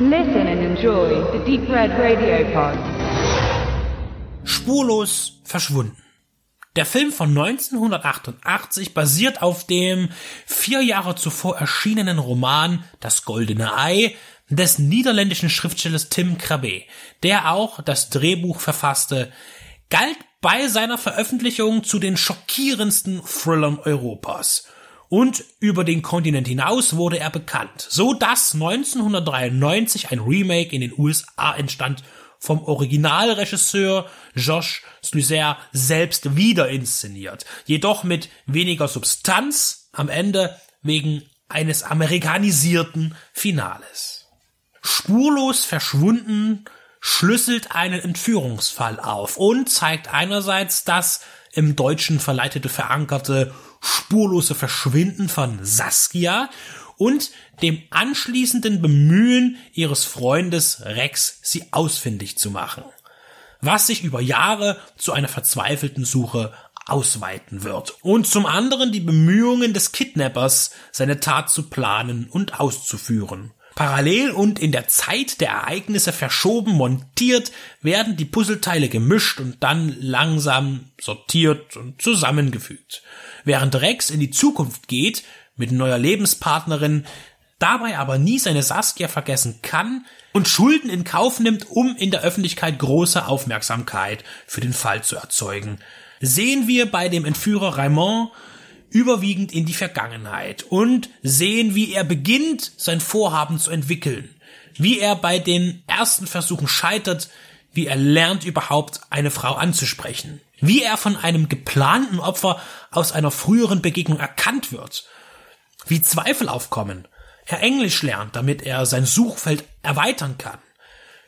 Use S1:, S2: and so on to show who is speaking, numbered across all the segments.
S1: Listen and enjoy the Deep Red Radio Pod.
S2: Spurlos verschwunden. Der Film von 1988 basiert auf dem vier Jahre zuvor erschienenen Roman Das Goldene Ei des niederländischen Schriftstellers Tim Krabbe, der auch das Drehbuch verfasste, galt bei seiner Veröffentlichung zu den schockierendsten Thrillern Europas. Und über den Kontinent hinaus wurde er bekannt, so dass 1993 ein Remake in den USA entstand vom Originalregisseur Josh Sluizer selbst wieder inszeniert, jedoch mit weniger Substanz am Ende wegen eines amerikanisierten Finales. Spurlos verschwunden schlüsselt einen Entführungsfall auf und zeigt einerseits das im Deutschen verleitete verankerte spurlose Verschwinden von Saskia und dem anschließenden Bemühen ihres Freundes Rex, sie ausfindig zu machen, was sich über Jahre zu einer verzweifelten Suche ausweiten wird. Und zum anderen die Bemühungen des Kidnappers, seine Tat zu planen und auszuführen. Parallel und in der Zeit der Ereignisse verschoben montiert werden die Puzzleteile gemischt und dann langsam sortiert und zusammengefügt. Während Rex in die Zukunft geht, mit neuer Lebenspartnerin, dabei aber nie seine Saskia vergessen kann und Schulden in Kauf nimmt, um in der Öffentlichkeit große Aufmerksamkeit für den Fall zu erzeugen, sehen wir bei dem Entführer Raymond überwiegend in die Vergangenheit und sehen, wie er beginnt, sein Vorhaben zu entwickeln, wie er bei den ersten Versuchen scheitert, wie er lernt überhaupt eine Frau anzusprechen, wie er von einem geplanten Opfer aus einer früheren Begegnung erkannt wird. Wie Zweifel aufkommen, er Englisch lernt, damit er sein Suchfeld erweitern kann.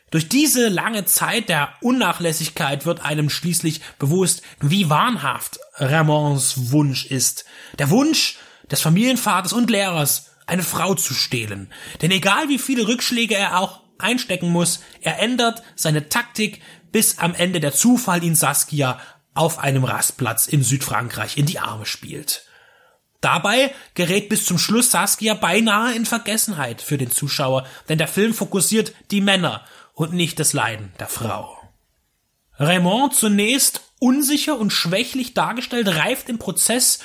S2: Durch diese lange Zeit der Unnachlässigkeit wird einem schließlich bewusst, wie wahnhaft Ramonds Wunsch ist. Der Wunsch des Familienvaters und Lehrers, eine Frau zu stehlen. Denn egal wie viele Rückschläge er auch einstecken muss, er ändert seine Taktik, bis am Ende der Zufall ihn Saskia auf einem Rastplatz in Südfrankreich in die Arme spielt. Dabei gerät bis zum Schluss Saskia beinahe in Vergessenheit für den Zuschauer, denn der Film fokussiert die Männer und nicht das Leiden der Frau. Raymond zunächst unsicher und schwächlich dargestellt, reift im Prozess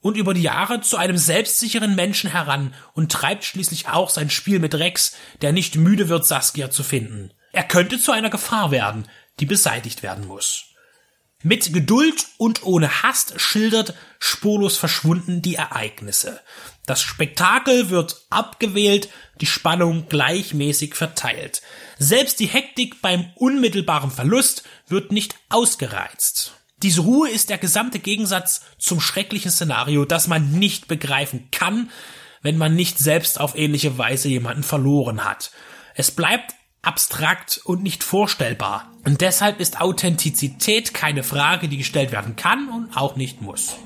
S2: und über die Jahre zu einem selbstsicheren Menschen heran und treibt schließlich auch sein Spiel mit Rex, der nicht müde wird, Saskia zu finden. Er könnte zu einer Gefahr werden, die beseitigt werden muss. Mit Geduld und ohne Hast schildert spurlos verschwunden die Ereignisse. Das Spektakel wird abgewählt, die Spannung gleichmäßig verteilt. Selbst die Hektik beim unmittelbaren Verlust wird nicht ausgereizt. Diese Ruhe ist der gesamte Gegensatz zum schrecklichen Szenario, das man nicht begreifen kann, wenn man nicht selbst auf ähnliche Weise jemanden verloren hat. Es bleibt abstrakt und nicht vorstellbar. Und deshalb ist Authentizität keine Frage, die gestellt werden kann und auch nicht muss.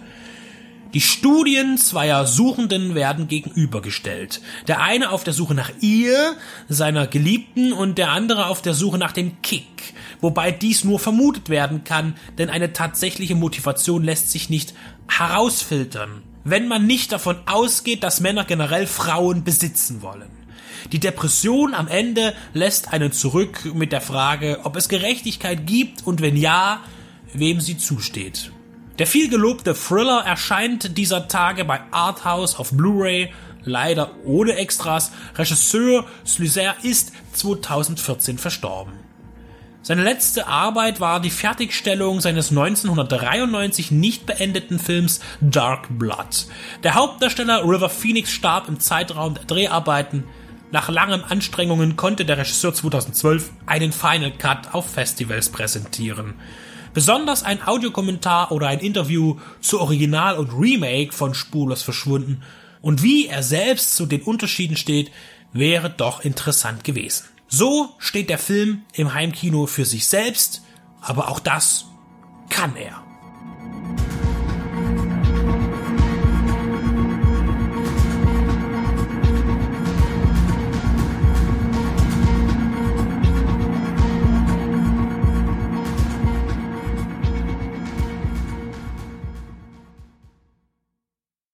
S2: Die Studien zweier Suchenden werden gegenübergestellt. Der eine auf der Suche nach ihr, seiner Geliebten, und der andere auf der Suche nach dem Kick. Wobei dies nur vermutet werden kann, denn eine tatsächliche Motivation lässt sich nicht herausfiltern, wenn man nicht davon ausgeht, dass Männer generell Frauen besitzen wollen. Die Depression am Ende lässt einen zurück mit der Frage, ob es Gerechtigkeit gibt und wenn ja, wem sie zusteht. Der viel gelobte Thriller erscheint dieser Tage bei Arthouse auf Blu-ray, leider ohne Extras. Regisseur Sluizer ist 2014 verstorben. Seine letzte Arbeit war die Fertigstellung seines 1993 nicht beendeten Films Dark Blood. Der Hauptdarsteller River Phoenix starb im Zeitraum der Dreharbeiten nach langen Anstrengungen konnte der Regisseur 2012 einen Final Cut auf Festivals präsentieren. Besonders ein Audiokommentar oder ein Interview zu Original und Remake von Spurlos verschwunden und wie er selbst zu den Unterschieden steht, wäre doch interessant gewesen. So steht der Film im Heimkino für sich selbst, aber auch das kann er.